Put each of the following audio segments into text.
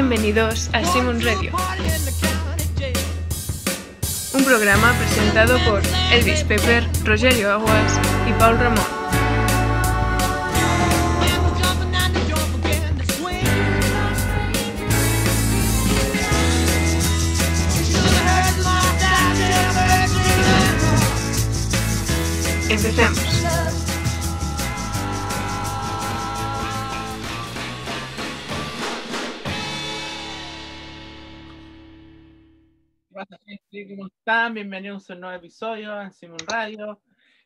Bienvenidos a Simon Radio, un programa presentado por Elvis Pepper, Rogelio Aguas y Paul Ramón. Empecemos. Gente? ¿Cómo están? Bienvenidos a un nuevo episodio en Simon Radio.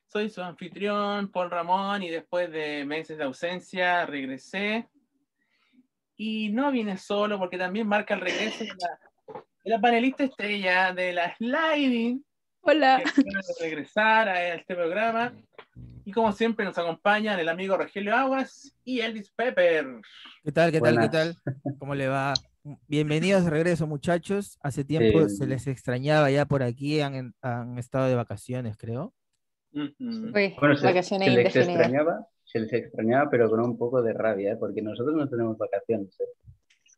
Soy su anfitrión, Paul Ramón, y después de meses de ausencia regresé. Y no vine solo porque también marca el regreso de la, de la panelista estrella de la Sliding, Hola. que de regresar a este programa. Y como siempre nos acompañan el amigo Rogelio Aguas y Elvis Pepper. ¿Qué tal? ¿Qué tal? ¿Qué tal? ¿Cómo le va? Bienvenidos de regreso, muchachos. Hace tiempo Sí. se les extrañaba ya por aquí, han, han estado de vacaciones, creo. Bueno, se, vacaciones se les extrañaba, se les extrañaba, pero con un poco de rabia, ¿eh? porque nosotros no tenemos vacaciones. ¿eh?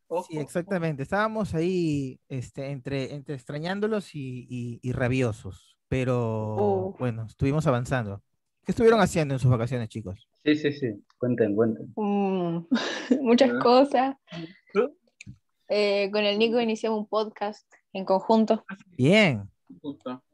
Ojo, Sí, exactamente. Estábamos ahí este, entre, entre extrañándolos y, y- y rabiosos, pero Uh. bueno, estuvimos avanzando. ¿Qué estuvieron haciendo en sus vacaciones, chicos? Sí, sí, sí. Cuenten, cuenten. Mm, muchas Ah. cosas. Eh, con el Nico iniciamos un podcast en conjunto. Bien.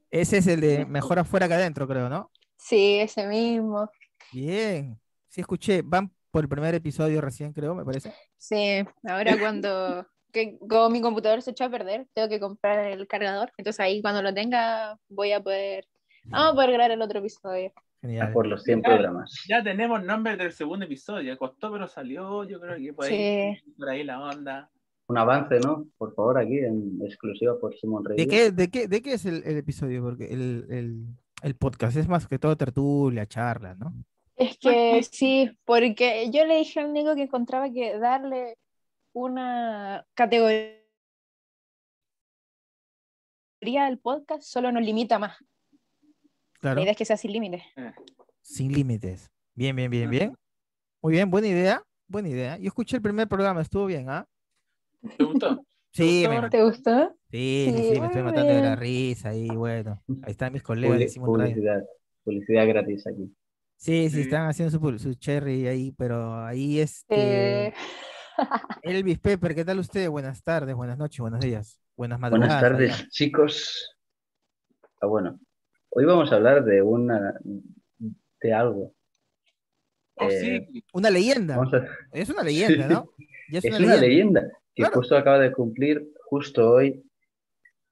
Ese es el de mejor afuera que adentro, creo, ¿no? Sí, ese mismo. Bien. Sí, escuché. Van por el primer episodio recién, creo, me parece. Sí, ahora cuando que, como mi computador se echó a perder, tengo que comprar el cargador. Entonces ahí cuando lo tenga voy a poder, vamos a poder grabar el otro episodio. Genial. por los 100 Claro. programas. Ya tenemos nombre del segundo episodio. Costó, pero salió. Yo creo que por ahí, Sí. por ahí la onda. Un avance, ¿no? Por favor, aquí en exclusiva por Simon Radio. ¿De qué, de qué, de qué es el, el episodio? Porque el, el- el podcast es más que todo tertulia, charla, ¿no? Es que sí, porque yo le dije al Nico que encontraba que darle una categoría al podcast solo nos limita más. Claro, La idea es que sea sin límites. Eh, sin límites. Bien, bien, bien, Ajá. bien. Muy bien, buena idea, buena idea. Yo escuché el primer programa, estuvo bien, ¿ah? ¿Te gustó? Sí, gustó, me- ¿Te gustó? sí, sí, Sí, sí, me estoy matando de la risa y bueno, ahí están mis colegas de Publi- Simon Radio. publicidad. Publicidad gratis aquí. Sí, sí, Sí. están haciendo su, su cherry ahí, pero ahí este... Eh, Elvis Pepper, ¿qué tal usted? Buenas tardes, buenas noches, buenos días, buenas Buenas madrugadas. tardes, allá. chicos. Ah, bueno. Hoy vamos a hablar de una. de algo. Oh, Eh, sí. Una leyenda, a- es una leyenda, Sí. ¿no? Ya es Es una una leyenda. Que Claro. justo acaba de cumplir, justo hoy,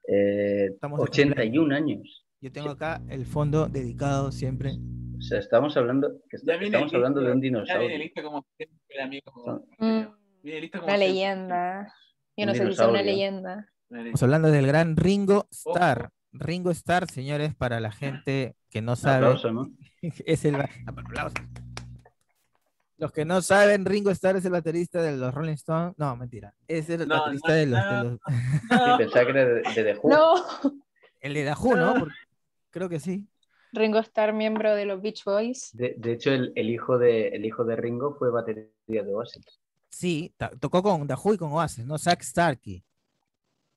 eh, Estamos de 81 años. Yo tengo acá el fondo dedicado siempre. O sea, estamos hablando, que estamos hablando de un listo, Ya viene dinosaurio. lista como siempre, amigo. mm, Viene lista como una siempre. leyenda. Yo no sé si es una dinosaurio. leyenda. Estamos hablando del gran Ringo Starr. Ringo Starr, señores, para la gente que no sabe, aplauso, ¿no? es el... ba- aplausos. Los que no saben, Ringo Starr es el baterista de los Rolling Stones. No, mentira. Es el No, baterista no, de los, de no. los- Sí, No, pensaba que era de, de The Who. No, El de Dahu, ¿no? Porque- creo que sí. Ringo Starr, miembro de los Beach Boys. De, de hecho, el, el hijo de, el hijo de Ringo fue batería de Oasis. Sí, tocó con Dahu y con Oasis, ¿no? Zack Starkey.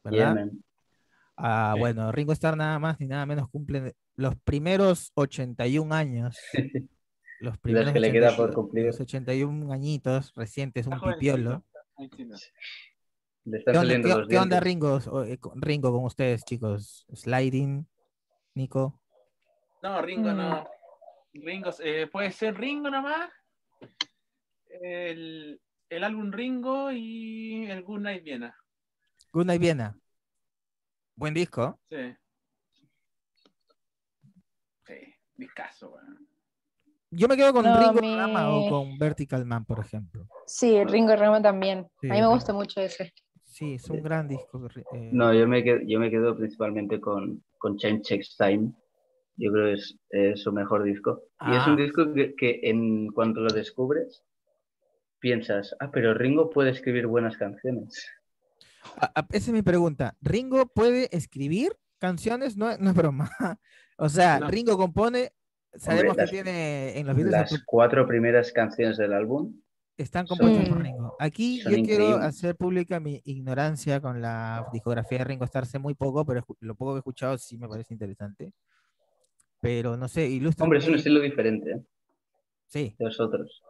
¿Verdad? Yeah. Ah, Sí. bueno, Ringo Starr nada más ni nada menos cumple los primeros 81 años. Los primeros que le queda 80 por cumplir. Los 81 añitos recientes, un pipiolo. Le ¿Qué onda, saliendo qué- los qué onda, dientes. Ringo, eh, con- Ringo con ustedes, chicos? Sliding, Nico. No, Ringo Mm. no. Ringo, eh, puede ser Ringo nomás. El, el álbum Ringo y el Good Night Viena. Good Night Viena. Buen disco. Sí. Sí, discaso, weón. Yo me quedo con No, Ringo mi- Rama o con Vertical Man, por ejemplo. Sí, Ringo Rama también. Sí, A mí me gusta mucho ese. Sí, es un gran disco. eh, No, yo me quedo, yo me quedo principalmente con, con Change Takes Time. Yo creo que es, es su mejor disco. Y es Ah. un disco que, que en cuanto lo descubres, piensas, ah, pero Ringo puede escribir buenas canciones. a- a- esa es mi pregunta. ¿Ringo puede escribir canciones? No, no es broma. O sea, No. Ringo compone, sabemos las- que tiene en los videos de Las cuatro primeras canciones del álbum Están compuestos por. Ringo. Aquí yo quiero hacer pública mi ignorancia con la discografía de Ringo Starr. Sé muy poco, pero lo poco que he escuchado sí me parece interesante. Pero no sé, ilustra. Hombre, es un estilo diferente ¿eh? Sí, de los otros.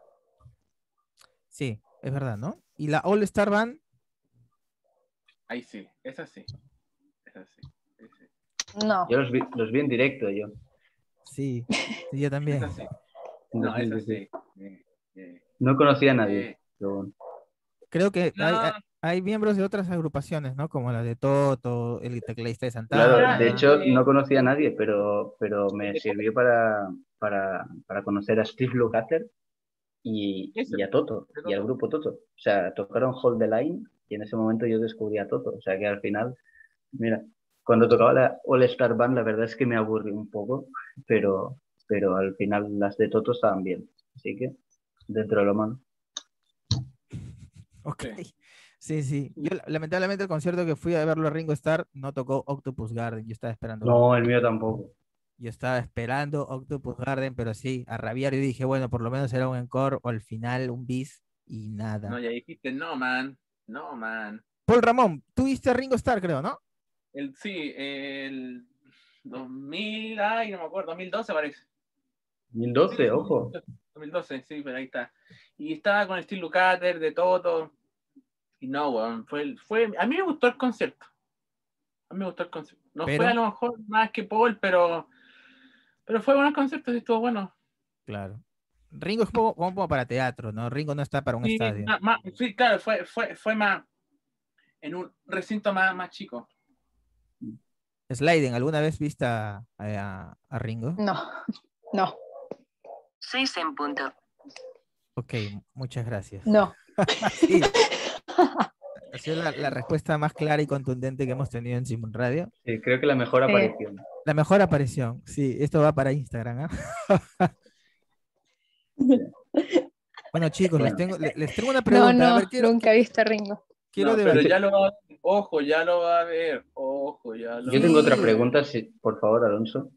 sí, es verdad, ¿no? Y la All Star Band, Ahí sí, es así. Es así. sí, sí. No. Yo los vi, los vi en directo, yo. Sí, sí, yo también. No, es 2016. así. Sí, sí, No conocía a nadie. pero bueno. Creo que No, hay, hay- miembros de otras agrupaciones, ¿no? Como la de Toto, el tecladista de Claro, Santana. de hecho no conocía a nadie, pero, pero me sirvió para, para, para conocer a Steve Lukather y, y a Toto, y al grupo Toto. O sea, tocaron Hold the Line y en ese momento yo descubrí a Toto. O sea que al final, mira, cuando tocaba la All Star Band, la verdad es que me aburrí un poco, pero, pero al final las de Toto estaban bien. Así que, dentro de lo malo. Ok. Sí, sí. Yo, la- lamentablemente el concierto que fui a verlo a Ringo Starr no tocó Octopus Garden. Yo estaba esperando. No, el mío tampoco. Yo estaba esperando Octopus Garden, pero sí, a rabiar. Yo dije, bueno, por lo menos será un encore o al final un bis y nada. No, ya dijiste, no, man. No, man. Paul Ramón, tú viste a Ringo Starr, creo, ¿no? El, sí, el 2000, ay, no me acuerdo, 2012 parece. 2012, Sí, sí, ojo. 2012, sí, pero ahí está. Y estaba con el Steve Lukather, de Toto. Y no, weón, fue, fue, a mí me gustó el concierto. A mí me gustó el concierto. No Pero- fue a lo mejor más que Paul, pero, pero fue buen concierto y estuvo bueno. Claro. Ringo es como, como para teatro, ¿no? Ringo no está para un Sí, estadio. sí, claro, fue, fue, fue más en un recinto más, más chico. Sliden, ¿alguna vez viste a, a- a Ringo? No. No. 6 en punto. Ok, muchas gracias. No. Sí, ha sido la, la respuesta más clara y contundente que hemos tenido en Simon Radio. Sí, creo que la mejor aparición. La mejor aparición. Sí, esto va para Instagram. ¿ah? bueno, chicos, les tengo, le- les tengo una No, pregunta. A no, ver, quiero, nunca he visto a Ringo. quiero No, pero ya lo va a ver. Ojo, ya lo va a ver. Ojo, ya lo Yo tengo otra pregunta, si, por favor, Alonso.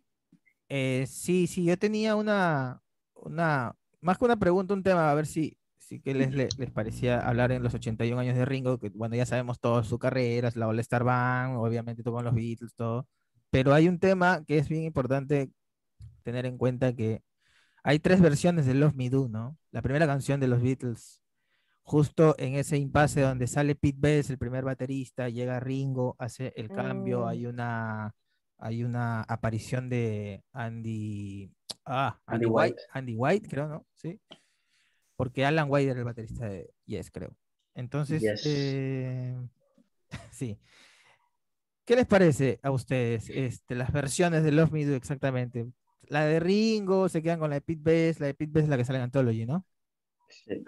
Eh, sí, sí, yo tenía una, una, más que una pregunta, un tema, a ver si, si que les, les, les parecía hablar en los 81 años de Ringo, que bueno, ya sabemos toda su carrera, es la All Star Band, obviamente tocó con los Beatles, todo, pero hay un tema que es bien importante tener en cuenta que hay tres versiones de Love Me Do, ¿no? La primera canción de los Beatles, justo en ese impasse donde sale Pete Best, el primer baterista, llega Ringo, hace el cambio, Mm. hay una, hay una aparición de Andy, ah, Andy Andy White, White. Andy White, creo, ¿no? Sí. Porque Alan White era el baterista de Yes, creo. Entonces, Yes. eh, sí. ¿Qué les parece a ustedes este, las versiones de Love Me Do exactamente? La de Ringo, se quedan con la de Pete Best, la de Pete Best es la que sale en Anthology, ¿no? Sí.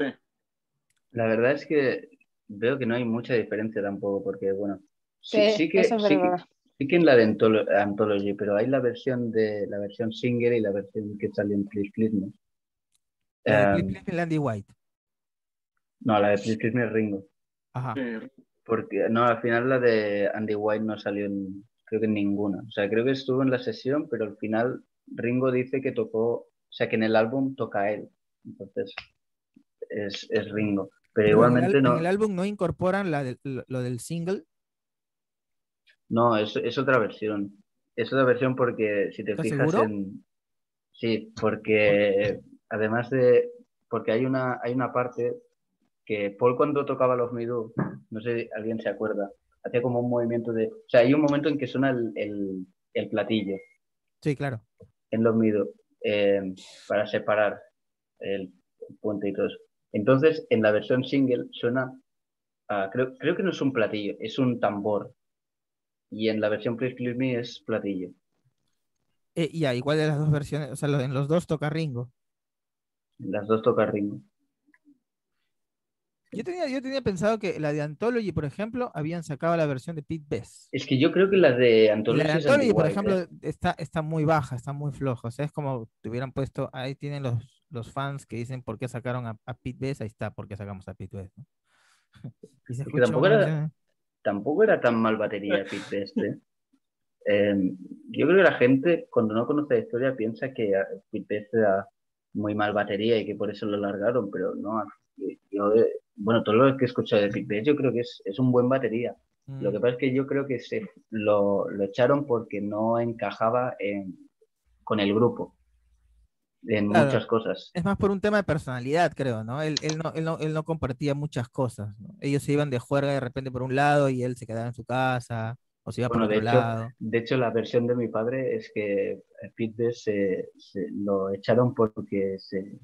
La verdad es que veo que no hay mucha diferencia tampoco, porque bueno, sí, Sí, sí que, eso es sí, que, verdad. sí que en la de Antholo- Anthology, pero hay la versión de la versión single y la versión que sale en Please Please Me. La de Please Please Me, la Andy White. no, la de Please Please Me es Ringo. Ajá. Porque no, al final la de Andy White no salió en, creo que en ninguna. O sea, creo que estuvo en la sesión, pero al final Ringo dice que tocó, o sea, que en el álbum toca él. Entonces, es, es Ringo. Pero Pero en el igualmente no. En el álbum no incorporan la lo, lo del single. No, es, es otra versión. Es otra versión porque si te ¿Estás fijas seguro? en... Sí, porque además de... Porque hay una, hay una parte que Paul cuando tocaba los Midú, no sé si alguien se acuerda, hacía como un movimiento de... O sea, hay un momento en que suena el, el, el platillo Sí, claro. en los Midú eh, para separar el, el puente y todo eso. Entonces, en la versión single suena... creo, creo que no es un platillo, es un tambor. Y en la versión Please Please Me es platillo. Eh, ya, igual de las dos versiones, o sea, en los dos toca Ringo. Las dos toca Ringo. Yo tenía, yo tenía pensado que la de Anthology, por ejemplo, habían sacado la versión de Pete Best. Es que yo creo que la de Y Antonio la de Anthology, por ejemplo, ¿eh? está, está muy baja, está muy floja. O sea, es como te hubieran puesto, ahí tienen los, los fans que dicen por qué sacaron a, a Pete Best, ahí está, por qué sacamos a Pete Best. ¿no? Y se tampoco una era- versión- Tampoco era tan mal batería Pete Best, ¿eh? Eh, yo creo que la gente, cuando no conoce la historia, piensa que ah, Pete Best era muy mal batería y que por eso lo largaron, pero no, yo, eh, bueno, todo lo que he escuchado de Pete Best, yo creo que es, es un buen batería. Lo que Mm, pasa es que yo creo que se lo, lo echaron porque no encajaba en, con el grupo en Claro. muchas cosas. Es más por un tema de personalidad, creo, ¿no? Él, él no, él no, él no compartía muchas cosas, ¿no? Ellos se iban de juerga de repente por un lado y él se quedaba en su casa o se iba por Bueno, de otro hecho, lado. de hecho, la versión de mi padre es que Pete Best se, se- lo echaron porque se,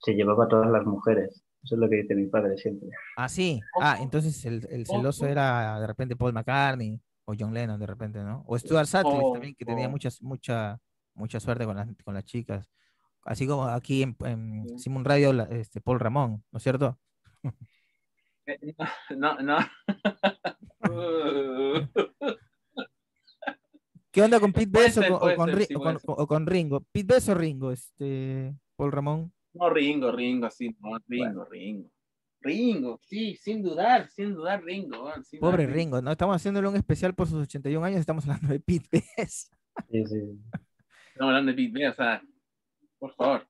se llevaba a todas las mujeres. Eso es lo que dice mi padre siempre. Ah, sí. Ah, entonces el, el celoso era de repente Paul McCartney o John Lennon de repente, ¿no? O Stuart Sutcliffe también, que tenía Ojo. muchas, mucha, mucha suerte con las, con las chicas. Así como aquí en, en Sí. Simon Radio, la- este, Paul Ramón, ¿no es cierto? Eh, No, no. ¿Qué onda con Pete Best o ser, con, o con ser, Ri- sí, o con- o con Ringo? ¿Pete Best o Ringo, este, Paul Ramón? No, Ringo, Ringo, sí, no, Ringo, Ringo. Ringo, sí, sin dudar, sin dudar, Ringo. dudar, Pobre Ringo, ¿no? Estamos haciéndole un especial por sus 81 años, estamos hablando de Pete Best. Sí, sí. Estamos hablando de Pete Best, o sea, por favor.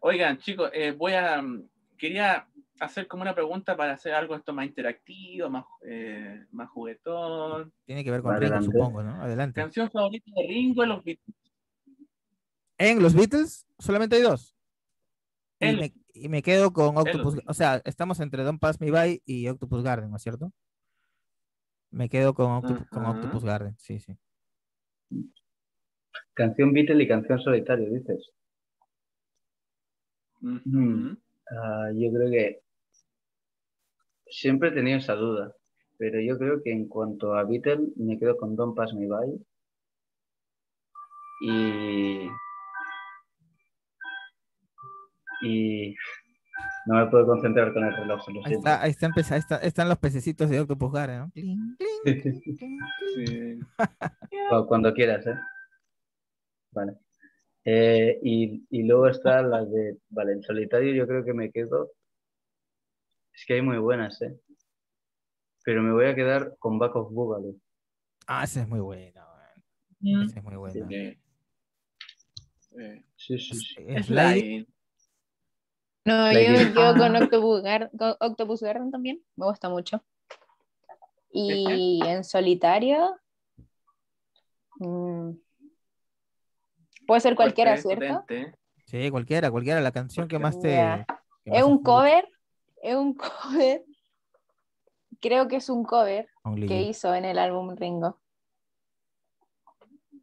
Oigan, chicos, eh, voy a. mm, Quería hacer como una pregunta para hacer algo esto más interactivo, más, eh, más juguetón. Tiene que ver con Ringo, Adelante. supongo, ¿no? Adelante. Canción favorita de Ringo en los Beatles. En los Beatles solamente hay dos. Y me, y me quedo con Octopus, o sea, estamos entre Don't Pass Me By y Octopus Garden, ¿no es cierto? Me quedo con, Octopu- con. Octopus Garden, sí, sí. Canción Beatle y canción solitario, dices. Mm. Ah, yo creo que siempre he tenido esa duda, pero yo creo que en cuanto a Beatle me quedo con Don't Pass Me By y y no me puedo concentrar con el reloj, lo Ahí está, ahí está, empeza- ahí está- están los pececitos de Octopus Garden, ¿no? Sí. Cu- Cuando quieras, ¿eh? Vale. Eh, y, y luego está la de, vale, en solitario yo creo que me quedo, es que hay muy buenas, ¿eh? Pero me voy a quedar con Back of Boogaloo. Ah, esa es muy buena, man. Mm. Esa es muy buena. Sí. Sí. Sí. Es Es. No, La yo quedo con. Octopus, Gar- con Octopus Garden también, me gusta mucho. Y en solitario, mm, puede ser cualquiera, Fuerte, ¿cierto? potente. Sí, cualquiera, cualquiera, la canción que más te... Que Es un cover, es un cover, creo que es un cover Only que You. hizo en el álbum Ringo,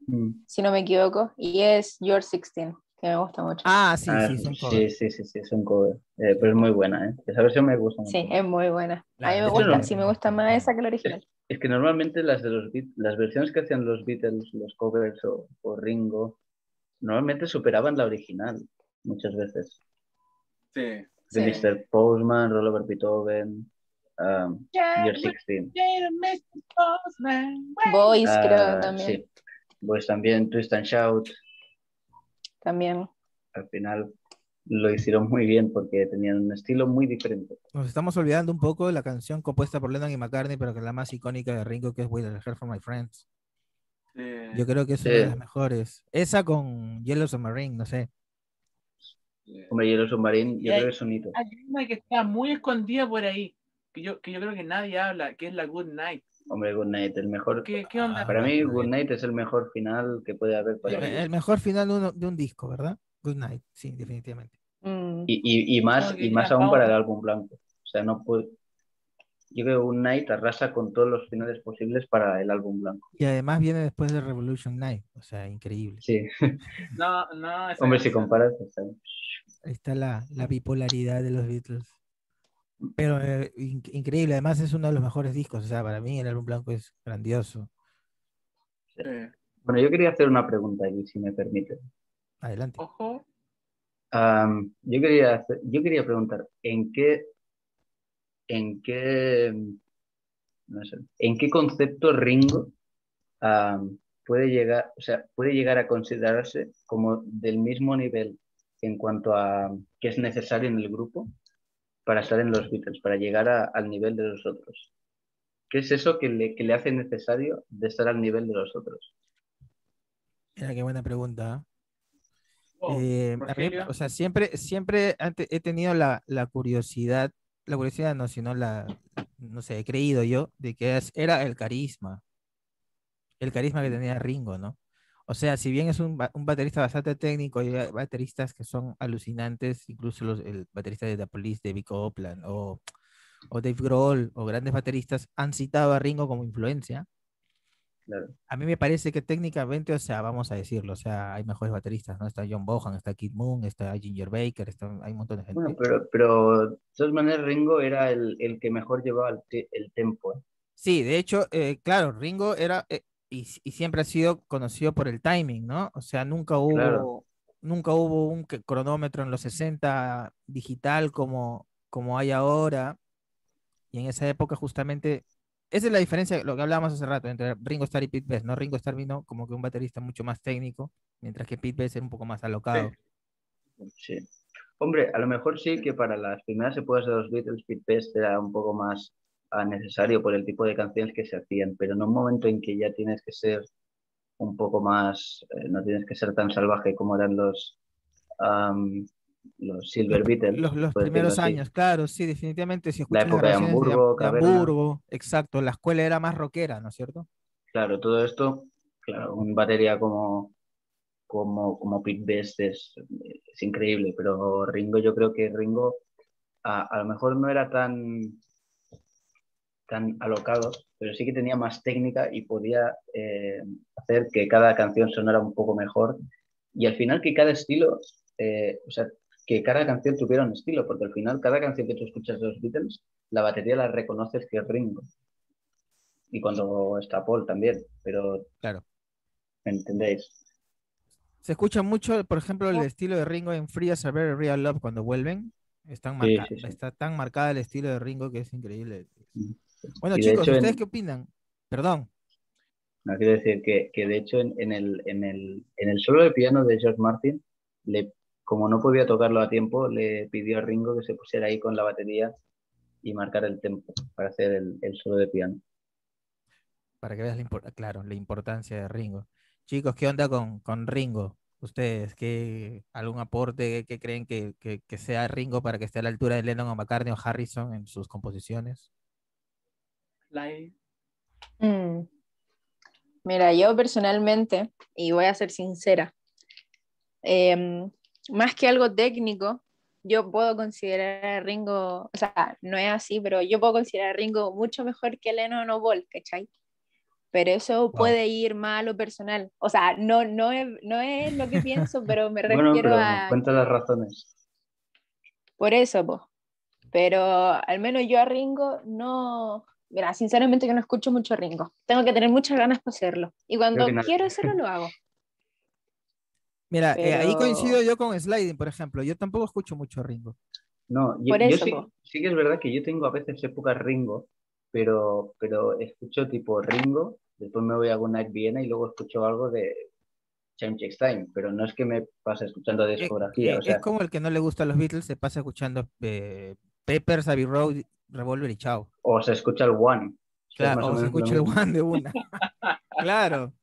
Mm. si no me equivoco, y es Your 16, que me gusta mucho. Ah, sí, Ah, sí, sí, sí, sí, sí, es un cover. Eh, pero es muy buena, ¿eh? Esa versión me gusta mucho. Sí, es muy buena. La A mí me gusta, sí me gusta más esa que la original. Es que normalmente las de los Beat- las versiones que hacían los Beatles, los covers o, o Ringo, normalmente superaban la original muchas veces. Sí. De Sí. Mr. Postman, Roll Over Beethoven, um, Year 16. Boys, Ah, creo también. Sí. Pues también Twist and Shout, También. al final lo hicieron muy bien porque tenían un estilo muy diferente. Nos estamos olvidando un poco de la canción compuesta por Lennon y McCartney, pero que es la más icónica de Ringo, que es With a Hair for My Friends. Sí. Yo creo que es una de las mejores. Esa con Yellow Submarine, no sé. Sí. Hombre, Yellow Submarine, yo creo que es un hito. Hay una que está muy escondida por ahí, que yo, que yo creo que nadie habla, que es la Good Night. Hombre, Good Night, el mejor. ¿Qué, qué onda? Ah, Para mí, Good Night. Es el mejor final que puede haber para El, mí. el mejor final de, uno- de un disco, ¿verdad? Good Night, sí, definitivamente. Mm. Y, y, y más, No, y más aún para el álbum blanco. O sea, no puede. Yo creo que un Night arrasa con todos los finales posibles para el álbum blanco. Y además viene después de Revolution Night, o sea, increíble. Sí, No, no. hombre, si comparas, está- Ahí está la, la bipolaridad de los Beatles. Pero eh, in- increíble, además es uno de los mejores discos, o sea, para mí el álbum blanco es grandioso. Sí. Bueno, yo quería hacer una pregunta aquí, si me permite. Adelante. Ojo. Yo quería hacer- yo quería preguntar, ¿en qué, en qué, no sé, en qué concepto Ringo puede llegar, o sea, puede llegar a considerarse como del mismo nivel en cuanto a qué es necesario en el grupo para estar en los Beatles, para llegar a- al nivel de los otros? ¿Qué es eso que le, que le hace necesario de estar al nivel de los otros? Mira qué buena pregunta. ¿eh? Oh, Eh, a mí, Rogelio. o sea, siempre, siempre he tenido la, la curiosidad, la curiosidad no, sino la, no sé, he creído yo, de que es- era el carisma, el carisma que tenía Ringo, ¿no? O sea, si bien es un, un baterista bastante técnico, hay ba- bateristas que son alucinantes, incluso los, el baterista de The Police, David Copeland, o, o Dave Grohl, o grandes bateristas, han citado a Ringo como influencia. Claro. A mí me parece que técnicamente, o sea, vamos a decirlo, o sea, hay mejores bateristas, ¿no? Está John Bohan, está Kid Moon, está Ginger Baker, está, hay un montón de gente. Bueno, pero, pero de todas maneras Ringo era el, el que mejor llevaba el, te- el tempo. ¿eh? Sí, de hecho, eh, claro, Ringo era, eh, y, y siempre ha sido conocido por el timing, ¿no? O sea, nunca hubo, Claro. nunca hubo un cronómetro en los 60 digital como, como hay ahora. Y en esa época justamente, esa es la diferencia, lo que hablábamos hace rato, entre Ringo Starr y Pete Best, ¿no? Ringo Starr vino como que un baterista mucho más técnico, mientras que Pete Best era un poco más alocado. Sí. Hombre, a lo mejor sí que para las primeras épocas de los Beatles, Pete Best era un poco más ah, necesario por el tipo de canciones que se hacían, pero en un momento en que ya tienes que ser un poco más, eh, no tienes que ser tan salvaje como eran los, los Silver Beatles. Los, los primeros años, claro, sí, definitivamente. Si La las época de Hamburgo, Ham- de. Hamburgo, exacto, la escuela era más rockera, ¿no es cierto? Claro, todo esto, claro, un batería como, como, como Pete Best es, es increíble, pero Ringo, yo creo que Ringo a, a lo mejor no era tan, tan alocado, pero sí que tenía más técnica y podía eh, hacer que cada canción sonara un poco mejor y al final que cada estilo, eh, o sea, que cada canción tuviera un estilo, porque al final cada canción que tú escuchas de los Beatles, la batería la reconoces que es Ringo. Y cuando está Paul también, pero Claro. ¿me entendéis? Se escucha mucho, por ejemplo, el estilo de Ringo en Free as a Very Real Love cuando vuelven. Están Sí, marca- sí, sí. Está tan marcada el estilo de Ringo que es increíble. Bueno, Y chicos, hecho en- ¿ustedes qué opinan? Perdón. No quiero decir que, que de hecho en, en el, en, el, en el solo de piano de George Martin, le, como no podía tocarlo a tiempo, le pidió a Ringo que se pusiera ahí con la batería y marcar el tempo para hacer el, el solo de piano. Para que veas la, claro, la importancia de Ringo. Chicos, ¿qué onda con, con Ringo? ¿Ustedes qué, algún aporte que creen que, que- que sea Ringo para que esté a la altura de Lennon o McCartney o Harrison en sus composiciones? Live. Mm. Mira, yo personalmente, y voy a ser sincera, em, más que algo técnico, yo puedo considerar a Ringo, o sea, no es así, pero yo puedo considerar a Ringo mucho mejor que Lennon o Paul, ¿cachai? Pero eso puede ir más a lo personal. O sea, no, no, es, no es lo que pienso, pero me Bueno, refiero pero a... cuenta las razones. Por eso, pues. Pero al menos yo a Ringo no. Mira, sinceramente que no escucho mucho a Ringo. Tengo que tener muchas ganas para hacerlo. Y cuando quiero hacerlo, lo hago. Mira, eh, ahí coincido yo con Sliding, por ejemplo. Yo tampoco escucho mucho Ringo. No, yo, Por yo eso, sí, sí que es verdad que yo tengo a veces épocas Ringo, pero, pero escucho tipo Ringo, después me voy a Good Night Viena y luego escucho algo de Time Takes Time, pero no es que me pase escuchando discografía, eh, o sea, es como el que no le gusta a los Beatles, se pasa escuchando eh, Peppers, Abbey Road, Revolver y Chao. o se escucha el One. es Claro, o se escucha el. One de una. claro.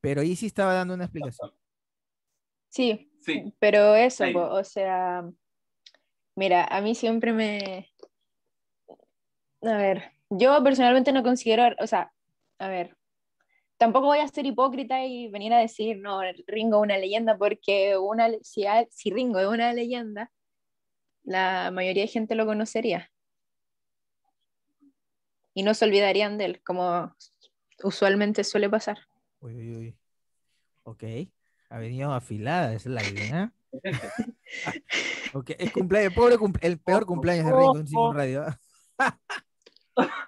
Pero ahí sí estaba dando una explicación. Sí, Sí. pero eso, o sea. Mira, a mí siempre me. A ver, yo personalmente no considero. O sea, a ver. Tampoco voy a ser hipócrita y venir a decir, no, Ringo es una leyenda, porque una, si, si Ringo es una leyenda, la mayoría de gente lo conocería. Y no se olvidarían de él, como usualmente suele pasar. Uy, uy, uy. Ok. Ha venido afilada, es la idea. Ok, es cumpleaños, pobre cumple- el peor cumpleaños de Ringo en Simon Radio.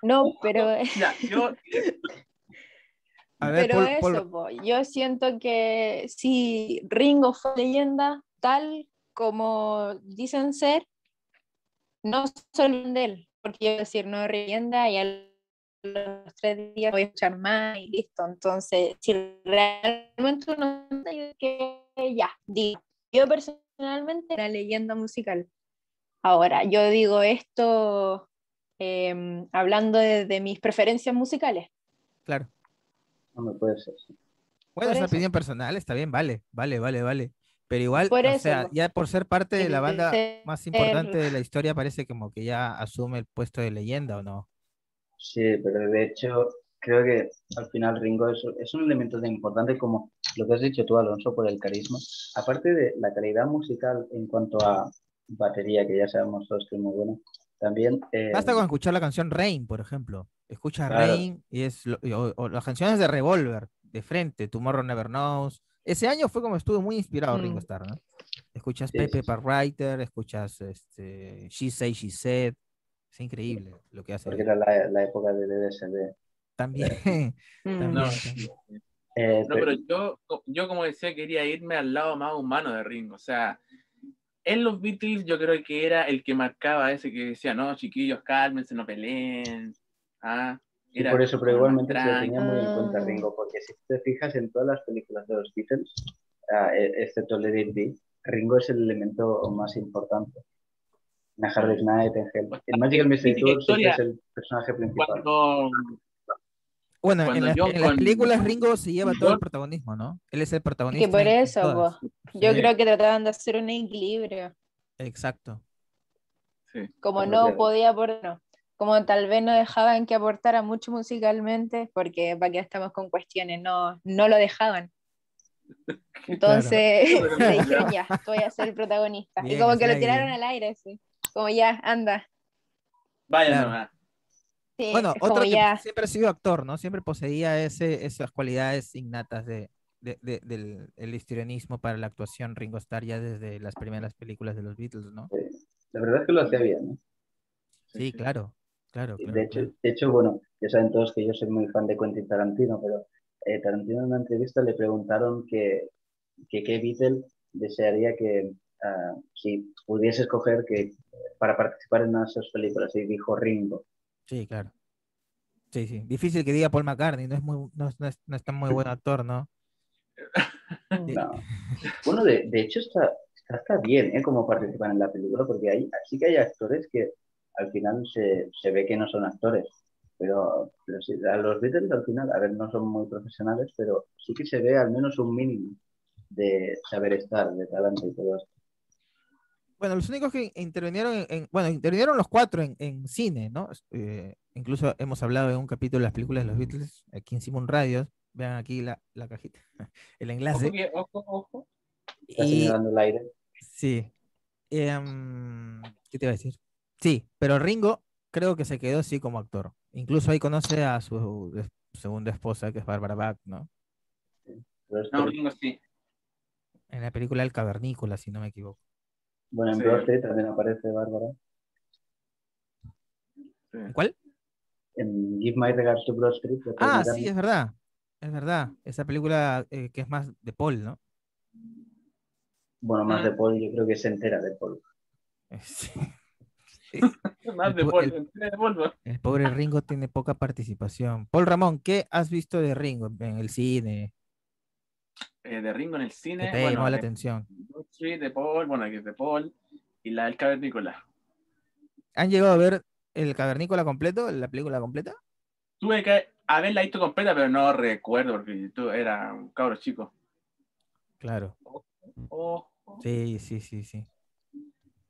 No, pero Ya, yo, A ver, Pero Paul- eso, Paul- yo siento que si Ringo fue leyenda tal como dicen ser, no olviden de él, porque yo decir no es leyenda y a los tres días voy a escuchar más y listo. Entonces, si realmente uno que ya, digo, yo personalmente era leyenda musical. Ahora, yo digo esto em, hablando de- de mis preferencias musicales. Claro. No me puede ser. sí. Bueno, Por es una eso. opinión personal, está bien, vale, vale, vale, vale. Pero igual, Por o eso, sea, ya por ser parte de la banda ser- más importante de la historia, parece como que ya asume el puesto de leyenda, ¿o no? Sí, pero de hecho creo que al final Ringo es, es un elemento tan importante como lo que has dicho tú, Alonso, por el carisma. Aparte de la calidad musical en cuanto a batería, que ya sabemos todos que es muy buena, también... eh, Basta con escuchar la canción Rain, por ejemplo. Escucha Claro. Rain y es lo- y- o, o las canciones de Revolver, de frente, Tomorrow Never Knows. Ese año fue como estuvo muy inspirado Ringo Mm. Starr, ¿no? Escuchas Sí, Pepe sí, sí. Writer, escuchas este, She Say, She Said. Es increíble lo que hace. porque era la, la época de DSD. También, Mm. también, No. Eh, No, pero- yo, yo como decía, quería irme al lado más humano de Ringo. O sea, en los Beatles yo creo que era el que marcaba ese que decía, no, chiquillos, cálmense, no peleen. Ah, Y por eso, pero igualmente se lo tenía muy en cuenta. Ringo, porque si te fijas en todas las películas de los Beatles, ah, e- excepto Let It Be, Ringo es el elemento más importante. En A Hard Day's Night, en Hell. En Magical Mystery Tour es el personaje principal. Cuando, Bueno, en, las- películas Ringo se lleva todo el protagonismo, ¿no? Él es el protagonista. por en- en eso. Yo Sí, creo que trataban de hacer un equilibrio. Exacto. sí. Como no que- podía aportar, no. como tal vez no dejaban que aportara mucho musicalmente, porque para que estamos con cuestiones, no, no lo dejaban. Entonces le dijeron ya, tú voy a ser el protagonista. Bien, y como que lo tiraron al aire, sí. Como ya, anda. Vaya Claro. Sí, Bueno, otro que ya. siempre ha sido actor, ¿no? Siempre poseía ese, esas cualidades innatas de, de- de- del el histrionismo para la actuación Ringo Starr ya desde las primeras películas de los Beatles, ¿no? La verdad es que lo hacía bien. ¿no? Sí, sí. claro, claro, De hecho, claro. de hecho, bueno, ya saben todos que yo soy muy fan de Quentin Tarantino, pero eh, Tarantino en una entrevista le preguntaron que, que qué Beatle desearía que, ah, si pudiese escoger que, para participar en una de sus películas, y dijo Ringo. Sí, claro. Sí, sí. Difícil que diga Paul McCartney, no es muy, no, es- no es, no es tan muy buen actor, ¿no? Sí. No. Bueno, de, de hecho está, está, está bien ¿eh? como participan en la película, porque hay, sí que hay actores que al final se, se ve que no son actores. Pero, pero sí, a los Beatles al final, a ver, no son muy profesionales, pero sí que se ve al menos un mínimo de saber estar, de talento y todo esto. Bueno, los únicos que intervinieron en, en- bueno, intervinieron los cuatro en, en cine, ¿no? Eh, incluso hemos hablado en un capítulo de las películas de los Beatles, aquí en Simon Radio, vean aquí la, la cajita, el enlace. Ojo, ojo, ojo. Está Y, el aire. sí, em, ¿qué te iba a decir? Sí, pero Ringo creo que se quedó así como actor. Incluso ahí conoce a su segunda esposa, que es Barbara Bach, ¿no? No, Ringo sí. En la película El Cavernícola, si no me equivoco. Bueno, en Sí. Broad Street también aparece Bárbara. sí. ¿En cuál? En Give My Regards to Broad Street. Paul Ah, sí, es verdad. Es verdad. Esa película eh, que es más de Paul, ¿no? Bueno, más Ah. de Paul, yo creo que se entera de Paul. Sí. Más de pu- polvo, el- de polvo. El pobre Ringo tiene poca participación. Paul Ramón, ¿qué has visto de Ringo en el cine? Eh, de Ringo en el ¿Qué cine. te bueno, la atención? De Paul, bueno, que es de Paul. Y la del Cavernícola. ¿Han llegado a ver el Cavernícola completo, la película completa? Tuve que haberla visto completa, pero no recuerdo porque tú era un cabro chico. Claro. Oh, Sí, sí, sí, sí.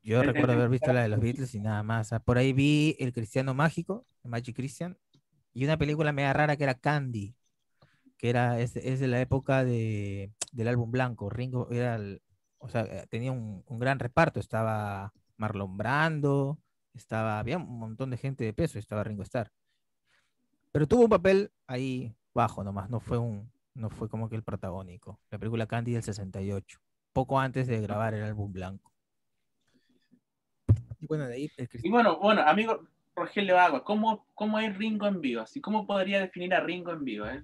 Yo El- recuerdo el- haber visto la de los Beatles y nada más. Por ahí vi El Cristiano Mágico, el Magic Christian, y una película media rara que era Candy, que era, es, es de la época de, del álbum blanco. Ringo era el- o sea, eh, tenía un, un gran reparto. Estaba Marlon Brando, estaba, había un montón de gente de peso, estaba Ringo Starr. Pero tuvo un papel ahí bajo nomás, no fue un, no fue como que el protagónico. La película Candy del 68, poco antes de grabar el álbum blanco. Y bueno, de ahí el Y Cristiano. bueno, bueno, amigo Rogelio Agua, ¿cómo, ¿cómo es Ringo en vivo? Así, ¿Cómo podría definir a Ringo en vivo? Eh?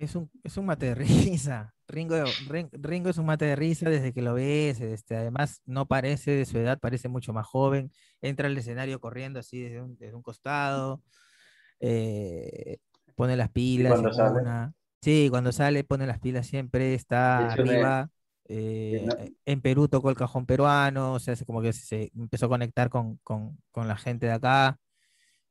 Es un, es un mate de risa. Ringo, Rin- Ringo es un mate de risa desde que lo ves. Este, además, no parece de su edad, parece mucho más joven. Entra al escenario corriendo así desde un, desde un costado. eh, pone las pilas. cuando sale? una. Sí, cuando sale pone las pilas siempre, está hecho, arriba. eh, no- en Perú tocó el cajón peruano, o sea, es como que se empezó a conectar con, con- con la gente de acá.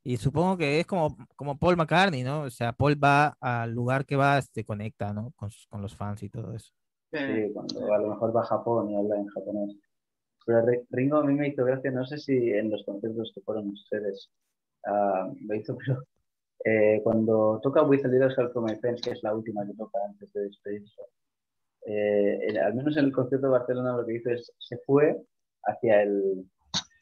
Y supongo que es como, como Paul McCartney, ¿no? O sea, Paul va al lugar que va, se conecta, ¿no? Con, sus- con los fans y todo eso. Sí, cuando a lo mejor va a Japón y habla en japonés. Pero Ri- Ringo a mí me hizo gracia, no sé si en los conciertos que fueron ustedes lo hizo, pero eh, cuando toca With a Little Help from My Friends, que es la última que toca antes de despedirse, eh, en- al menos en el concierto de Barcelona lo que hizo es, se fue hacia el,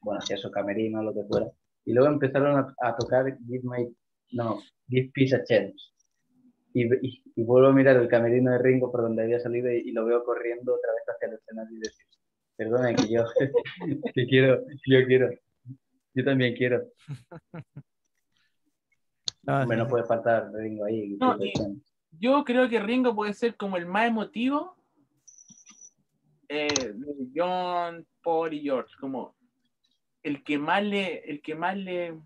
bueno, hacia su camerino, lo que fuera, y luego empezaron a, a tocar Give My, no, Give Peace a Chance. Y, y- y vuelvo a mirar el camerino de Ringo por donde había salido y, y lo veo corriendo otra vez hacia el escenario y decir, perdona que yo, que quiero, yo quiero, yo también quiero. Ah, Hombre, sí, no sí. puede faltar Ringo ahí. No, Yo creo que Ringo puede ser como el más emotivo eh, de John, Paul y George, como el que más le, el que más le,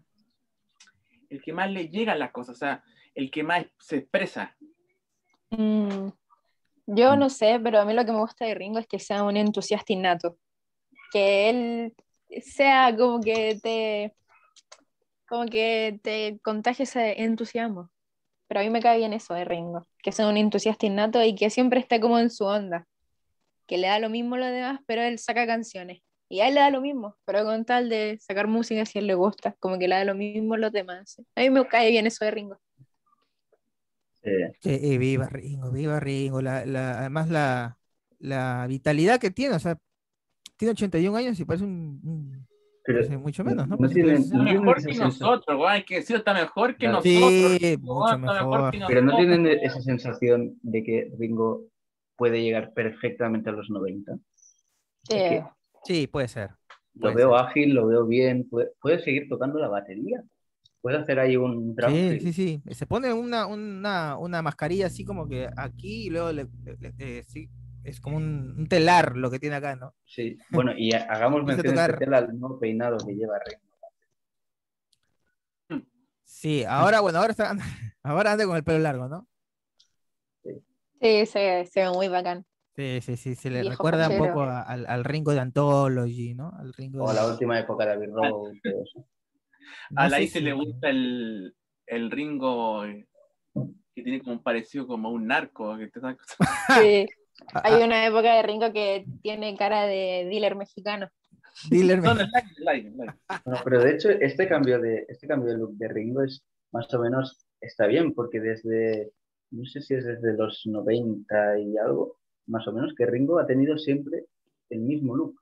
el que más le llegan las cosas, o sea, el que más se expresa. Mm, Yo no sé, pero a mí lo que me gusta de Ringo es que sea un entusiasta innato. Que él sea como que te, como que te contagie ese entusiasmo. Pero a mí me cae bien eso de Ringo, que sea un entusiasta innato y que siempre esté como en su onda. Que le da lo mismo a los demás, pero él saca canciones. Y a él le da lo mismo, pero con tal de sacar música si a él le gusta, como que le da lo mismo a los demás. A mí me cae bien eso de Ringo. eh, Sí, y viva Ringo, viva Ringo. La, la- además, la, la vitalidad que tiene, o sea, tiene 81 años y parece un. un- pero parece mucho menos, ¿no? no tiene- Está No mejor que sensación. nosotros, güey, hay que decirlo, está mejor que nosotros. Sí, mucho mejor pero no tienen esa sensación de que Ringo puede llegar perfectamente a los 90. Eh, Sí, puede ser. Lo veo ser. ágil, lo veo bien, puede, puede seguir tocando la batería. Puede hacer ahí un drum Sí, sí, sí. Se pone una, una, una mascarilla así como que aquí y luego le, le- eh, sí, es como un, un telar lo que tiene acá, ¿no? Sí, bueno, y ha- hagamos mención tocar. especial al nuevo peinado que lleva Ringo. Sí, ahora, bueno, ahora está, ahora anda con el pelo largo, ¿no? sí, se, se ve muy bacán. Sí, sí, sí, se le recuerda un poco a- al, al Ringo de Anthology, ¿no? Al Ringo O de- la última época de Abbey Road, todo eso. no A la si- le gusta el, el Ringo eh, que tiene como un parecido como un narco. Que te da- Sí, a- hay a- una época de Ringo que tiene cara de dealer mexicano. dealer No, me- no, like, like, like. Bueno, pero de hecho, este cambio de, este cambio de look de Ringo es más o menos, está bien, porque desde, no sé si es desde los 90 y algo, más o menos, que Ringo ha tenido siempre el mismo look,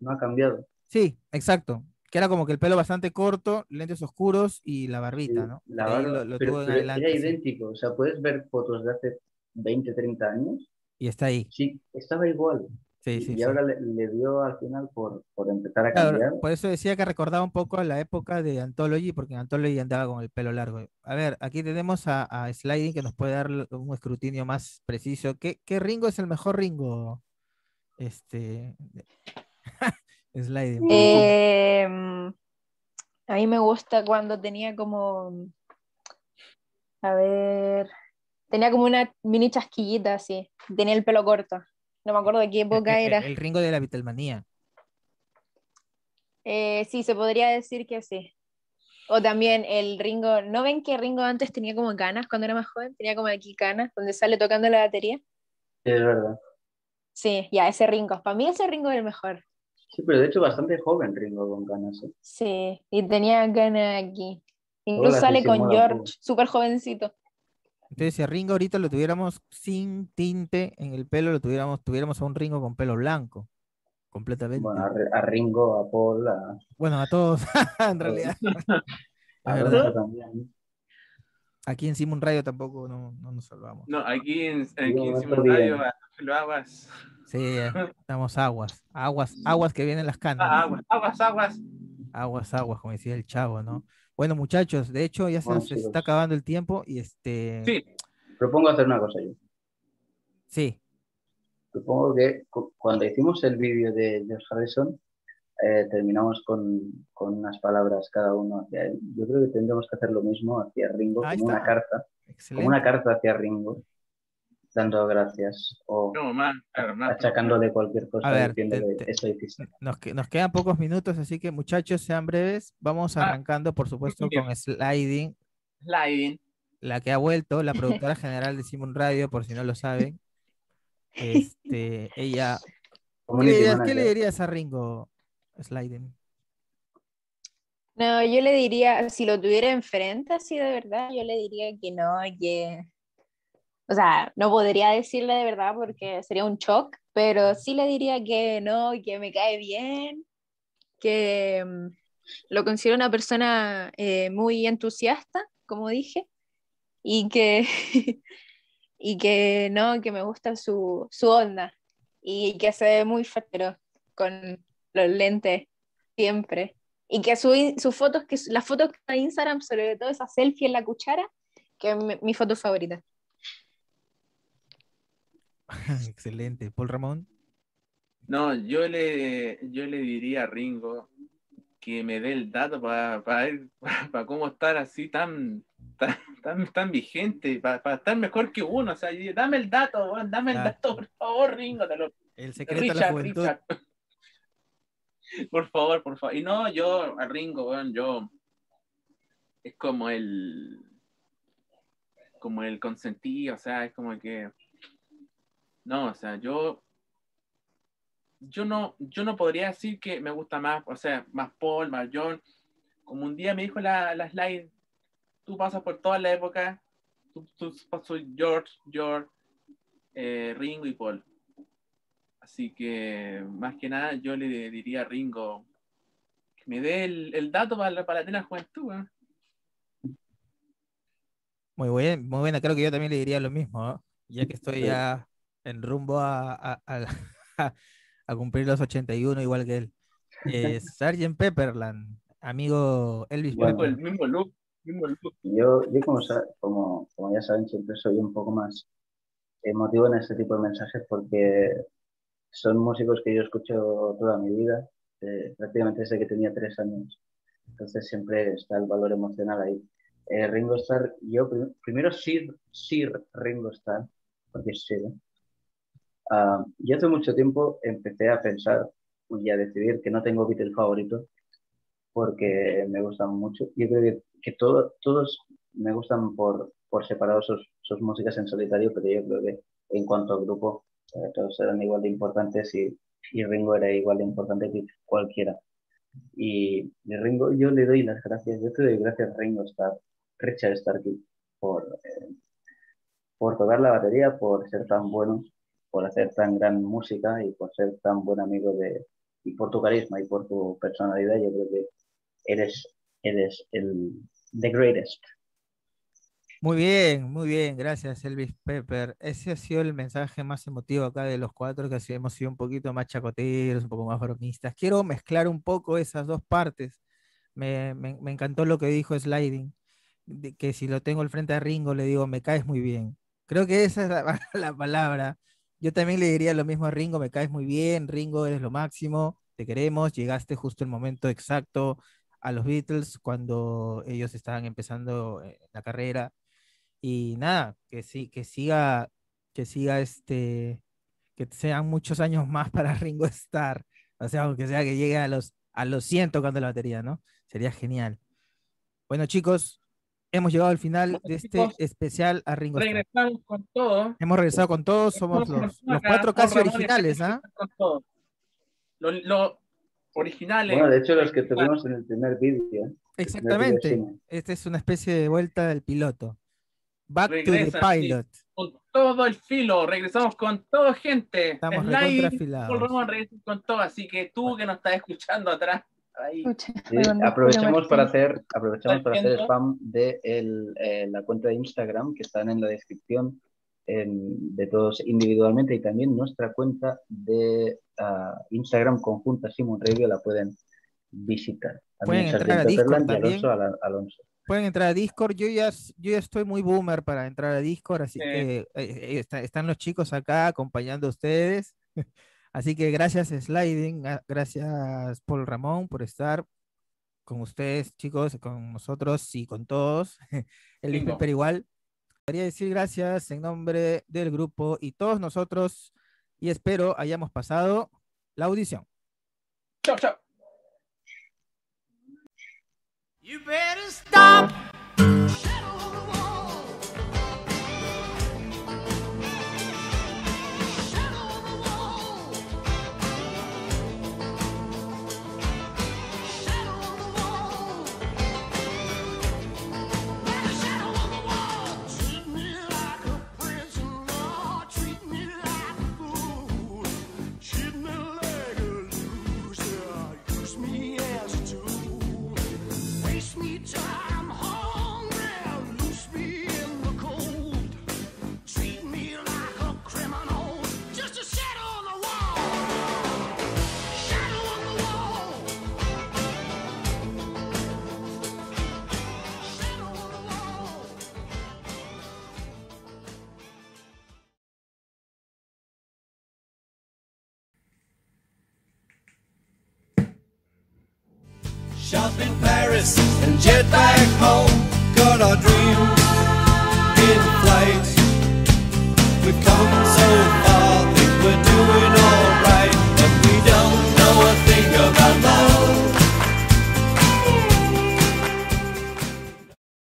no ha cambiado. Sí, exacto. Que era como que el pelo bastante corto, lentes oscuros y la barbita, Sí, ¿no? la barba, lo, lo pero- tuvo en pero adelante. era sí, idéntico, o sea, puedes ver fotos de hace 20, 30 años, y está ahí. sí, estaba igual. Sí, y sí, y sí. ahora le, le dio al final por, por empezar a Claro, cambiar. por eso decía que recordaba un poco a la época de Anthology, porque Anthology andaba con el pelo largo. A ver, aquí tenemos a, a Sliding que nos puede dar un escrutinio más preciso. ¿Qué, qué Ringo es el mejor Ringo? Este. Sliding. Eh, a mí me gusta cuando tenía como, a ver, tenía como una mini chasquillita así, tenía el pelo corto. No me acuerdo de qué época El- era. El, el Ringo de la Beatlemanía. Eh, sí, se podría decir que sí. O también el Ringo, ¿no ven que Ringo antes tenía como canas cuando era más joven? Tenía como aquí canas, donde sale tocando la batería. Sí, es verdad. Sí, ya, ese Ringo. Para mí ese Ringo es el mejor. Sí, pero de hecho bastante joven Ringo con ganas. ¿eh? Sí, y tenía ganas aquí. Incluso Hola, sale con George, súper jovencito. Entonces, si a Ringo ahorita lo tuviéramos sin tinte en el pelo, lo tuviéramos, tuviéramos a un Ringo con pelo blanco. Completamente. Bueno, a, a Ringo, a Paul, a, Bueno, a todos, en realidad. a verdad. también. Aquí en Simon Radio tampoco no, no nos salvamos. No, aquí en, aquí No, en está Simón bien. Radio a- lo aguas. Sí, eh, estamos aguas, aguas, aguas que vienen las canas. Ah, aguas, aguas, aguas. Aguas, aguas, como decía el chavo, ¿no? Bueno, muchachos, de hecho ya se Bueno, nos chicos. está acabando el tiempo y este, Sí, Propongo hacer una cosa yo. sí, Supongo que cu- cuando hicimos el vídeo de George Harrison, eh, terminamos con, con unas palabras cada uno hacia él. Yo creo que tendremos que hacer lo mismo hacia Ringo, Ahí como una carta, como excelente. una carta hacia Ringo. Dando gracias o No, más. achacándole cualquier cosa A ver, diciéndole te- te- esto difícil. Nos, que- nos quedan pocos minutos, así que muchachos, sean breves. Vamos Ah, arrancando, por supuesto, bien. con Sliding, Sliding. la que ha vuelto, la productora general de Simon Radio, por si no lo saben. Este, ella. ¿Qué le, dirías, qué le dirías a Ringo Sliding? No, yo le diría, si lo tuviera enfrente, así de verdad, yo le diría que no, que. O sea, no podría decirle de verdad porque sería un shock, pero sí le diría que no, que me cae bien, que mm, lo considero una persona eh, muy entusiasta, como dije, y que, y que no, que me gusta su, su onda y que se ve muy fatero con los lentes siempre. Y que su, sus fotos, que su- las fotos de Instagram, sobre todo esa selfie en la cuchara, que es mi, mi foto favorita. Excelente. Paul Ramón. No, yo le, yo le diría a Ringo que me dé el dato para ver para cómo estar así tan, tan, tan, tan vigente, para estar mejor que uno. O sea, dame el dato, dame el dato, por favor, Ringo. Te lo, El secreto de la Richard, juventud. Richard. Por favor, por favor. Y no, yo, a Ringo, yo. Es como el. Como el consentido, o sea, es como que. No, o sea, yo. Yo no, yo no podría decir que me gusta más, o sea, más Paul, más John. Como un día me dijo la, la slide, tú pasas por toda la época, tú, tú pasas George, George, eh, Ringo y Paul. Así que, más que nada, yo le diría a Ringo que me dé el, el dato para, para la juventud. Muy bien, muy buena. Creo que yo también le diría lo mismo, ¿no? ya que estoy ya en rumbo a, a- a- a cumplir los 81, igual que él. Eh, Sgt. Pepperland, amigo Elvis Bueno. El mismo look, mismo look. Yo, yo como, como, como ya saben, siempre soy un poco más emotivo en este tipo de mensajes porque son músicos que yo escucho toda mi vida, eh, prácticamente desde que tenía tres años. Entonces siempre está el valor emocional ahí. Eh, Ringo Starr, yo prim- primero Sir, Sir Ringo Starr, porque es Sir. Yo hace mucho tiempo empecé a pensar y a decidir que no tengo Beatle favorito porque me gustan mucho. Yo creo que, que todo- todos me gustan por, por separado sus, sus músicas en solitario, pero yo creo que en cuanto al grupo, eh, todos eran igual de importantes y, y Ringo era igual de importante que cualquiera. Y, y Ringo, yo le doy las gracias, yo te doy gracias Ringo Starr, Richard Starkey, por, eh, por tocar la batería, por ser tan bueno, por hacer tan gran música y por ser tan buen amigo de, y por tu carisma y por tu personalidad, yo creo que eres, eres el the greatest. Muy bien, muy bien, gracias Elvis Pepper. Ese ha sido el mensaje más emotivo acá de los cuatro, que hemos sido un poquito más chacoteros, un poco más bromistas. Quiero mezclar un poco esas dos partes. Me, me- me encantó lo que dijo Sliding, de que si lo tengo al frente a Ringo le digo, me caes muy bien. Creo que esa es la, la palabra. Yo también le diría lo mismo a Ringo, me caes muy bien, Ringo eres lo máximo, te queremos, llegaste justo el momento exacto a los Beatles cuando ellos estaban empezando eh, la carrera y nada, que sí, que siga, que siga este, que sean muchos años más para Ringo Starr, o sea, aunque sea que llegue a los, a los 100 tocando la batería, ¿no? Sería genial. Bueno, chicos, hemos llegado al final de este chicos, especial a Ringo. Regresamos con todo. Hemos regresado con todos, somos los, cuatro casi originales, ¿ah? con todo. Los los originales. Bueno, de hecho, los que tuvimos en el primer vídeo. ¿eh? Exactamente. Esta es una especie de vuelta del piloto. Back to the Regresa, sí. pilot. con todo el filo, regresamos con todo, gente. Estamos Slide, Ramón, regresamos con todo, así que tú que nos estás escuchando atrás, ahí, Sí, aprovechemos para hacer, aprovechemos para hacer spam de el, eh, la cuenta de Instagram que están en la descripción en- de todos individualmente y también nuestra cuenta de ah, Instagram conjunta Simon Radio la pueden visitar. Pueden entrar a Discord también. Alonso. Pueden entrar a Discord. Yo ya, yo ya estoy muy boomer para entrar a Discord, así Sí. que eh, eh, está- están los chicos acá acompañando a ustedes. Así que gracias Sliding, a- gracias Paul Ramón por estar con ustedes, chicos, con nosotros y con todos. El Bingo. Pepper igual. Quería decir gracias en nombre del grupo y todos nosotros y espero hayamos pasado la audición. Chao, chao. You better stop. In Paris and jet back home.